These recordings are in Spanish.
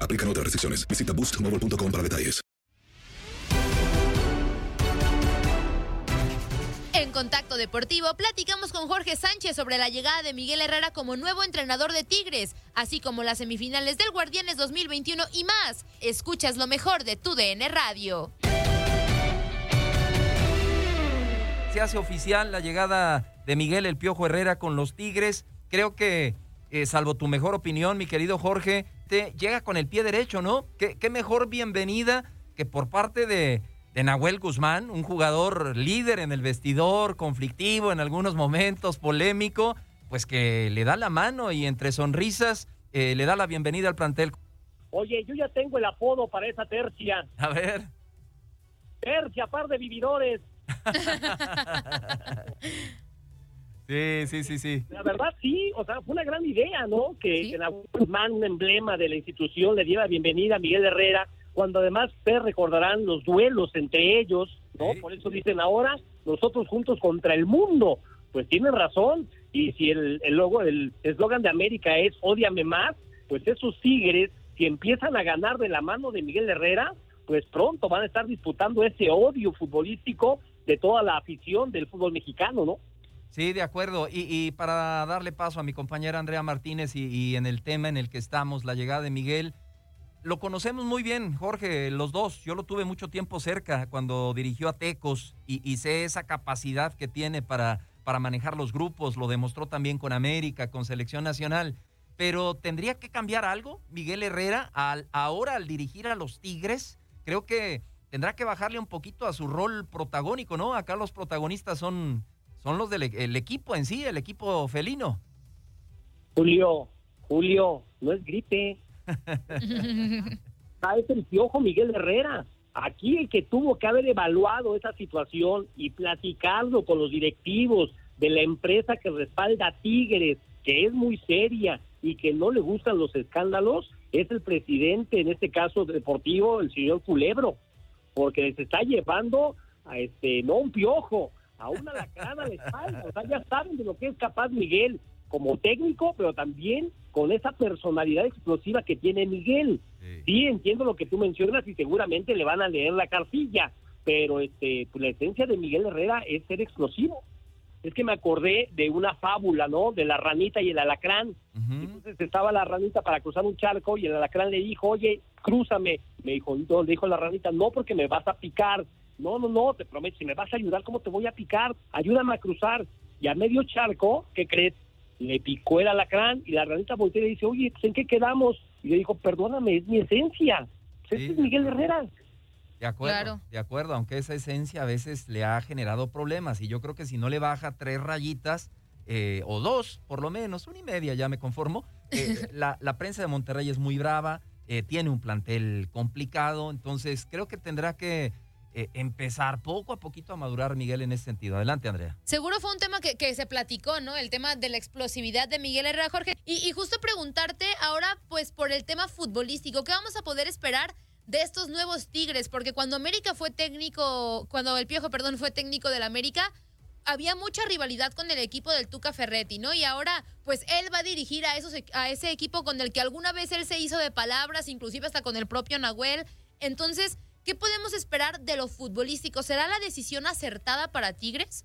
Aplican otras restricciones. Visita boostmobile.com para detalles. En Contacto Deportivo platicamos con Jorge Sánchez sobre la llegada de Miguel Herrera como nuevo entrenador de Tigres, así como las semifinales del Guardianes 2021 y más. Escuchas lo mejor de tu DN Radio. Se hace oficial la llegada de Miguel El Piojo Herrera con los Tigres. Creo que, eh, salvo tu mejor opinión, mi querido Jorge, llega con el pie derecho, ¿no? ¿Qué, qué mejor bienvenida que por parte de, de Nahuel Guzmán, un jugador líder en el vestidor, conflictivo en algunos momentos, polémico, pues que le da la mano y entre sonrisas eh, le da la bienvenida al plantel. Oye, yo ya tengo el apodo para esa tercia. A ver. Tercia, par de vividores. Sí, sí, sí, sí. La verdad, sí, o sea, fue una gran idea, ¿no? Que, que la Guzmán, un emblema de la institución, le diera la bienvenida a Miguel Herrera, cuando además ustedes recordarán los duelos entre ellos, ¿no? Por eso dicen ahora, nosotros juntos contra el mundo. Pues tienen razón, y si el, el logo, el eslogan de América es Ódiame más, pues esos tigres, si empiezan a ganar de la mano de Miguel Herrera, pues pronto van a estar disputando ese odio futbolístico de toda la afición del fútbol mexicano, ¿no? Sí, de acuerdo. Y, para darle paso a mi compañera Andrea Martínez y, y, en el tema en el que estamos, la llegada de Miguel, lo conocemos muy bien, Jorge, los dos. Yo lo tuve mucho tiempo cerca cuando dirigió a Tecos y, y sé esa capacidad que tiene para, para manejar los grupos. Lo demostró también con América, con Selección Nacional. Pero ¿tendría que cambiar algo Miguel Herrera al, ahora al dirigir a los Tigres? Creo que tendrá que bajarle un poquito a su rol protagónico, ¿no? Acá los protagonistas son son los del el equipo en sí, el equipo felino. Julio, Julio, no es gripe. ah, es el piojo Miguel Herrera. Aquí el que tuvo que haber evaluado esa situación y platicarlo con los directivos de la empresa que respalda a Tigres, que es muy seria y que no le gustan los escándalos, es el presidente, en este caso deportivo, el señor Culebro, porque se está llevando a este, no un piojo, a una lacrada a la espalda. O sea, ya saben de lo que es capaz Miguel como técnico, pero también con esa personalidad explosiva que tiene Miguel. Sí. sí, entiendo lo que tú mencionas y seguramente le van a leer la cartilla, pero este, pues la esencia de Miguel Herrera es ser explosivo. Es que me acordé de una fábula, ¿no? De la ranita y el alacrán. Uh -huh. Entonces estaba la ranita para cruzar un charco y el alacrán le dijo, oye, crúzame. Me dijo, no, le dijo la ranita, no, porque me vas a picar. No, no, no, te prometo, si me vas a ayudar, ¿cómo te voy a picar? Ayúdame a cruzar. Y a medio charco, ¿qué crees? Le picó el alacrán y la ranita voltea y le dice, oye, pues, ¿en qué quedamos? y le dijo, perdóname, es mi esencia. Ese es Miguel Herrera. De acuerdo, de acuerdo, aunque esa esencia a veces le ha generado problemas y yo creo que si no le baja tres rayitas eh, o dos, por lo menos, una y media ya me conformo, eh, la, la, prensa de Monterrey es muy brava, eh, tiene un plantel complicado, entonces creo que tendrá que empezar poco a poquito a madurar Miguel en ese sentido. Adelante, Andrea. Seguro fue un tema que, se platicó, ¿no? El tema de la explosividad de Miguel Herrera, Jorge. Y, y justo preguntarte ahora, pues por el tema futbolístico, ¿qué vamos a poder esperar? de estos nuevos Tigres, porque cuando América fue técnico, cuando el Piojo, perdón, fue técnico del América, había mucha rivalidad con el equipo del Tuca Ferretti, ¿no? Y ahora, pues él va a dirigir a, esos, a ese equipo con el que alguna vez él se hizo de palabras, inclusive hasta con el propio Nahuel. Entonces, ¿qué podemos esperar de lo futbolístico? ¿Será la decisión acertada para Tigres?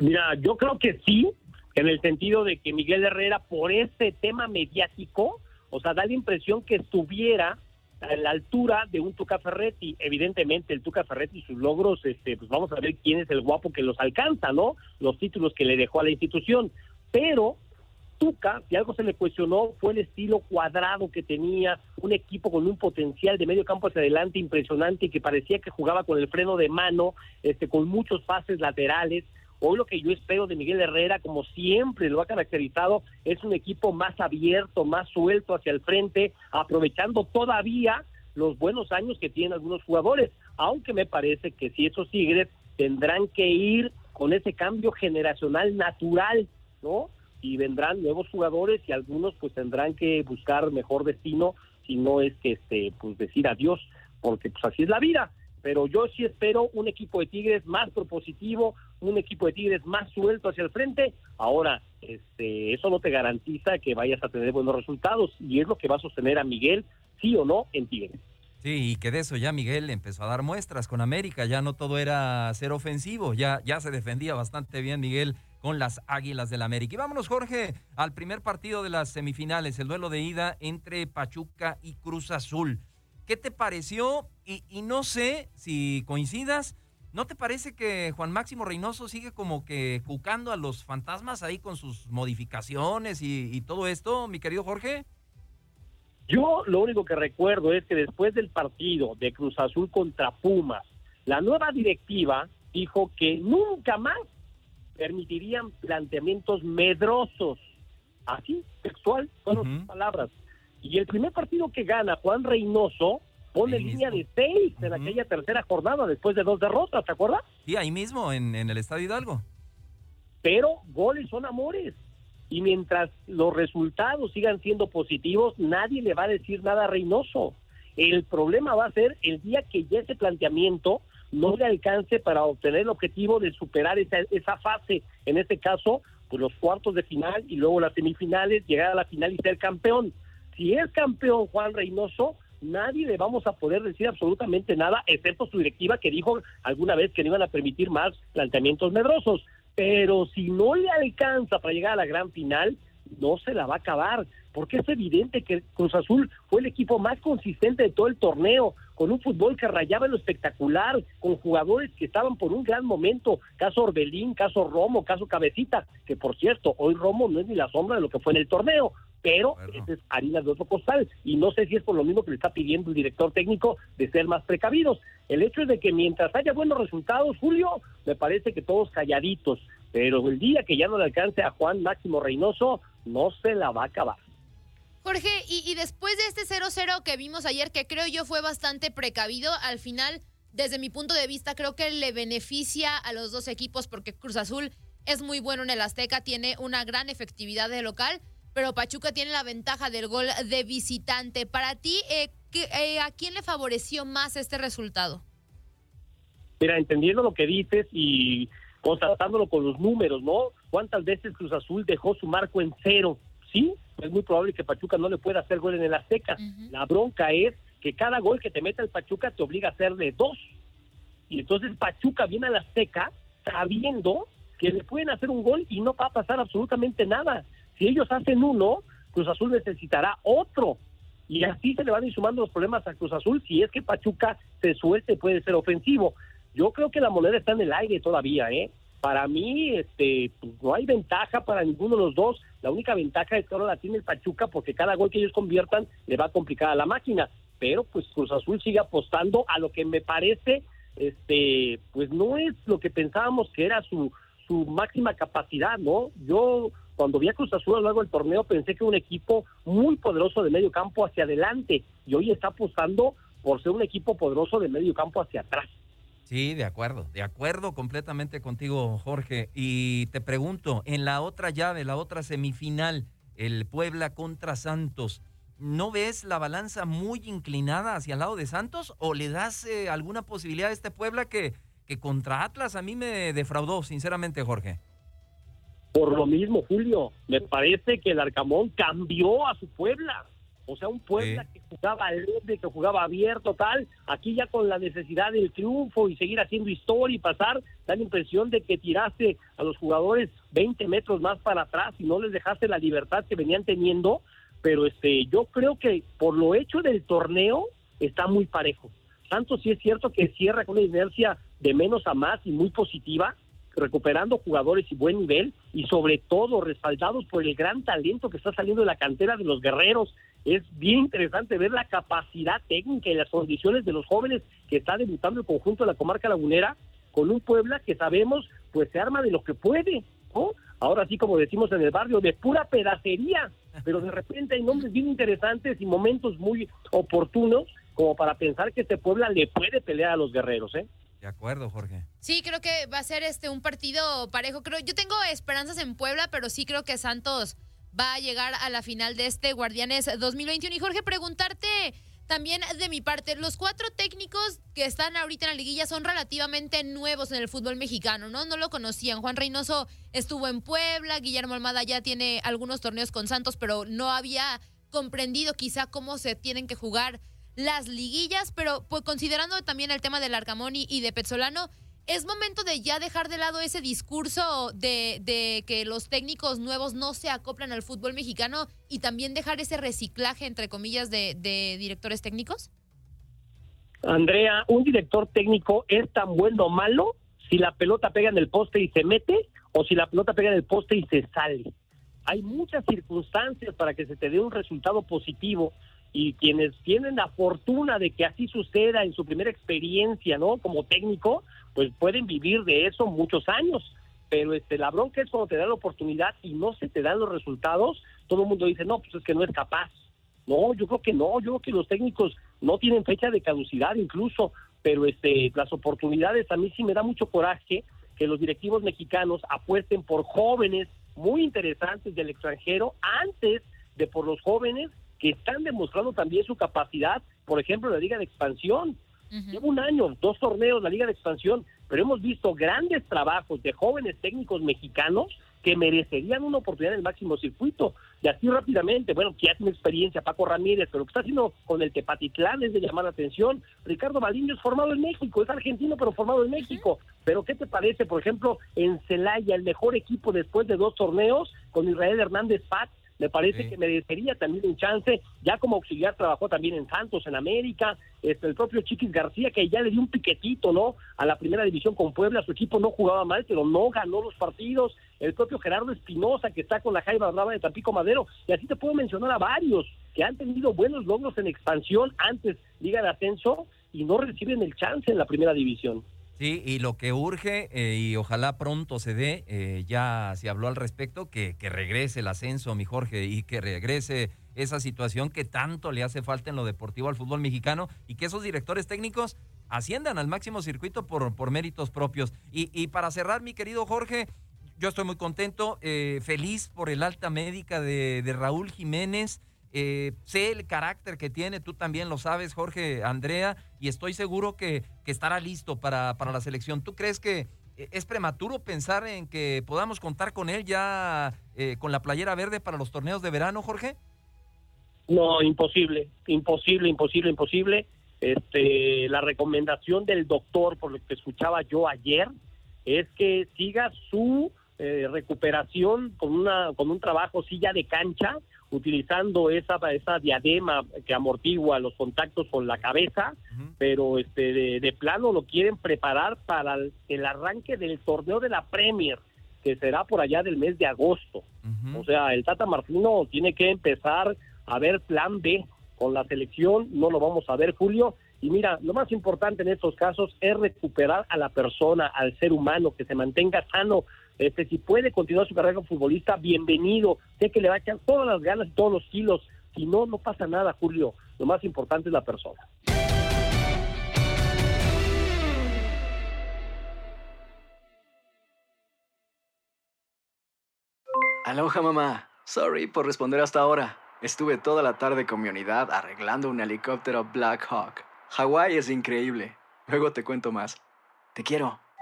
Mira, yo creo que sí, en el sentido de que Miguel Herrera, por ese tema mediático, o sea, da la impresión que estuviera a la altura de un Tuca Ferretti. Evidentemente, el Tuca Ferretti y sus logros, este, pues vamos a ver quién es el guapo que los alcanza, ¿no? Los títulos que le dejó a la institución. Pero Tuca, si algo se le cuestionó, fue el estilo cuadrado que tenía, un equipo con un potencial de medio campo hacia adelante impresionante y que parecía que jugaba con el freno de mano, este, con muchos pases laterales. Hoy lo que yo espero de Miguel Herrera, como siempre lo ha caracterizado, es un equipo más abierto, más suelto hacia el frente, aprovechando todavía los buenos años que tienen algunos jugadores, aunque me parece que si esos Tigres tendrán que ir con ese cambio generacional natural, ¿no? Y vendrán nuevos jugadores y algunos pues tendrán que buscar mejor destino, si no es que este pues decir adiós, porque pues así es la vida pero yo sí espero un equipo de Tigres más propositivo, un equipo de Tigres más suelto hacia el frente. Ahora, este, eso no te garantiza que vayas a tener buenos resultados y es lo que va a sostener a Miguel, sí o no, en Tigres. Sí, y que de eso ya Miguel empezó a dar muestras con América, ya no todo era ser ofensivo, ya, ya se defendía bastante bien Miguel con las Águilas del América. Y vámonos, Jorge, al primer partido de las semifinales, el duelo de ida entre Pachuca y Cruz Azul. ¿Qué te pareció? Y, no sé si coincidas. ¿No te parece que Juan Máximo Reynoso sigue como que cucando a los fantasmas ahí con sus modificaciones y, todo esto, mi querido Jorge? Yo lo único que recuerdo es que después del partido de Cruz Azul contra Pumas, la nueva directiva dijo que nunca más permitirían planteamientos medrosos. Así, textual, son sus palabras. Y el primer partido que gana Juan Reynoso pone línea de seis en aquella tercera jornada después de dos derrotas, ¿te acuerdas? Sí, ahí mismo, en, en el Estadio Hidalgo. Pero goles son amores. Y mientras los resultados sigan siendo positivos, nadie le va a decir nada a Reynoso. El problema va a ser el día que ya ese planteamiento no le alcance para obtener el objetivo de superar esa, esa fase, en este caso, pues los cuartos de final y luego las semifinales, llegar a la final y ser campeón. Si es campeón Juan Reynoso, nadie le vamos a poder decir absolutamente nada, excepto su directiva que dijo alguna vez que no iban a permitir más planteamientos medrosos. Pero si no le alcanza para llegar a la gran final, no se la va a acabar, porque es evidente que Cruz Azul fue el equipo más consistente de todo el torneo, con un fútbol que rayaba en lo espectacular, con jugadores que estaban por un gran momento, caso Orbelín, caso Romo, caso Cabecita, que por cierto, hoy Romo no es ni la sombra de lo que fue en el torneo, pero es harina de otro costal y no sé si es por lo mismo que le está pidiendo el director técnico de ser más precavidos. El hecho es de que mientras haya buenos resultados, Julio, me parece que todos calladitos, pero el día que ya no le alcance a Juan Máximo Reynoso, no se la va a acabar. Jorge, y, y después de este 0-0 que vimos ayer, que creo yo fue bastante precavido, al final, desde mi punto de vista, creo que le beneficia a los dos equipos porque Cruz Azul es muy bueno en el Azteca, tiene una gran efectividad de local pero Pachuca tiene la ventaja del gol de visitante. Para ti, eh, eh, ¿a quién le favoreció más este resultado? Mira, entendiendo lo que dices y constatándolo con los números, ¿no? ¿Cuántas veces Cruz Azul dejó su marco en cero? Sí, es muy probable que Pachuca no le pueda hacer gol en el Azteca. La bronca es que cada gol que te mete el Pachuca te obliga a hacerle dos. Y entonces Pachuca viene al Azteca sabiendo que le pueden hacer un gol y no va a pasar absolutamente nada. Si ellos hacen uno, Cruz Azul necesitará otro. Y así se le van a ir sumando los problemas a Cruz Azul si es que Pachuca se suelte puede ser ofensivo. Yo creo que la moneda está en el aire todavía, ¿eh? Para mí este, pues, no hay ventaja para ninguno de los dos. La única ventaja es que ahora la tiene el Pachuca porque cada gol que ellos conviertan le va a complicar a la máquina. Pero pues Cruz Azul sigue apostando a lo que me parece, este, pues no es lo que pensábamos que era su, su máxima capacidad, ¿no? Yo cuando vi a Cruz Azul a lo largo del torneo pensé que un equipo muy poderoso de medio campo hacia adelante y hoy está apostando por ser un equipo poderoso de medio campo hacia atrás. Sí, de acuerdo, de acuerdo completamente contigo, Jorge. Y te pregunto, en la otra llave, la otra semifinal, el Puebla contra Santos, ¿no ves la balanza muy inclinada hacia el lado de Santos o le das eh, alguna posibilidad a este Puebla que, que contra Atlas a mí me defraudó, sinceramente, Jorge? Por lo mismo, Julio, me parece que el Arcamón cambió a su Puebla. O sea, un Puebla que jugaba alegre, que jugaba abierto, tal. Aquí ya con la necesidad del triunfo y seguir haciendo historia y pasar, da la impresión de que tiraste a los jugadores 20 metros más para atrás y no les dejaste la libertad que venían teniendo. Pero este, yo creo que por lo hecho del torneo está muy parejo. Tanto sí es cierto que cierra con una inercia de menos a más y muy positiva, recuperando jugadores y buen nivel y sobre todo respaldados por el gran talento que está saliendo de la cantera de los guerreros. Es bien interesante ver la capacidad técnica y las condiciones de los jóvenes que está debutando el conjunto de la comarca lagunera con un Puebla que sabemos pues se arma de lo que puede, ¿no? Ahora sí como decimos en el barrio, de pura pedacería, pero de repente hay nombres bien interesantes y momentos muy oportunos como para pensar que este Puebla le puede pelear a los guerreros, ¿eh? De acuerdo, Jorge. Sí, creo que va a ser este un partido parejo. Creo, yo tengo esperanzas en Puebla, pero sí creo que Santos va a llegar a la final de este Guardianes 2021. Y Jorge, preguntarte también de mi parte, los cuatro técnicos que están ahorita en la liguilla son relativamente nuevos en el fútbol mexicano, ¿no? No lo conocían. Juan Reynoso estuvo en Puebla, Guillermo Almada ya tiene algunos torneos con Santos, pero no había comprendido quizá cómo se tienen que jugar las liguillas, pero pues considerando también el tema del Arcamón y, de Petzolano, es momento de ya dejar de lado ese discurso de, de, que los técnicos nuevos no se acoplan al fútbol mexicano y también dejar ese reciclaje, entre comillas, de, de directores técnicos? Andrea, un director técnico es tan bueno o malo si la pelota pega en el poste y se mete o si la pelota pega en el poste y se sale. Hay muchas circunstancias para que se te dé un resultado positivo y quienes tienen la fortuna de que así suceda en su primera experiencia, ¿no? Como técnico, pues pueden vivir de eso muchos años. Pero este, la bronca es cuando te dan la oportunidad y no se te dan los resultados, todo el mundo dice, no, pues es que no es capaz. No, yo creo que no, yo creo que los técnicos no tienen fecha de caducidad incluso, pero este, las oportunidades a mí sí me da mucho coraje que los directivos mexicanos apuesten por jóvenes muy interesantes del extranjero antes de por los jóvenes que están demostrando también su capacidad, por ejemplo, la Liga de Expansión. Lleva un año, dos torneos la Liga de Expansión, pero hemos visto grandes trabajos de jóvenes técnicos mexicanos que merecerían una oportunidad en el máximo circuito. Y así rápidamente, bueno, que ya tiene experiencia Paco Ramírez, pero lo que está haciendo con el Tepatitlán es de llamar la atención. Ricardo Baliño es formado en México, es argentino, pero formado en México. Pero ¿qué te parece, por ejemplo, en Celaya, el mejor equipo después de dos torneos, con Israel Hernández Paz, me parece que merecería también un chance, ya como auxiliar trabajó también en Santos, en América, este, el propio Chiquis García, que ya le dio un piquetito, ¿no? A la primera división con Puebla, su equipo no jugaba mal, pero no ganó los partidos, el propio Gerardo Espinosa, que está con la Jaiba Brava de Tampico Madero, y así te puedo mencionar a varios que han tenido buenos logros en expansión antes Liga de Ascenso y no reciben el chance en la primera división. Sí, y lo que urge, eh, y ojalá pronto se dé, eh, ya se habló al respecto, que, que regrese el ascenso, mi Jorge, y que regrese esa situación que tanto le hace falta en lo deportivo al fútbol mexicano y que esos directores técnicos asciendan al máximo circuito por, por méritos propios. Y, y para cerrar, mi querido Jorge, yo estoy muy contento, eh, feliz por el alta médica de, de Raúl Jiménez. Eh, sé el carácter que tiene, tú también lo sabes, Jorge, Andrea, y estoy seguro que, estará listo para, para, la selección. ¿Tú crees que eh, es prematuro pensar en que podamos contar con él ya eh, con la playera verde para los torneos de verano, Jorge? No, imposible, imposible, imposible, imposible. Este, la recomendación del doctor, por lo que escuchaba yo ayer, es que siga su recuperación con una con un trabajo silla de cancha utilizando esa, esa diadema que amortigua los contactos con la cabeza, pero este de, de plano lo quieren preparar para el, el arranque del torneo de la Premier, que será por allá del mes de agosto. O sea, el Tata Martino tiene que empezar a ver plan B con la selección, no lo vamos a ver, Julio. Y mira, lo más importante en estos casos es recuperar a la persona, al ser humano, que se mantenga sano. Este, si puede continuar su carrera como futbolista, bienvenido. Sé que le va a echar todas las ganas y todos los kilos. Si no, no pasa nada, Julio. Lo más importante es la persona. Aloha mamá. Sorry por responder hasta ahora. Estuve toda la tarde con mi unidad arreglando un helicóptero Black Hawk. Hawái es increíble. Luego te cuento más. Te quiero.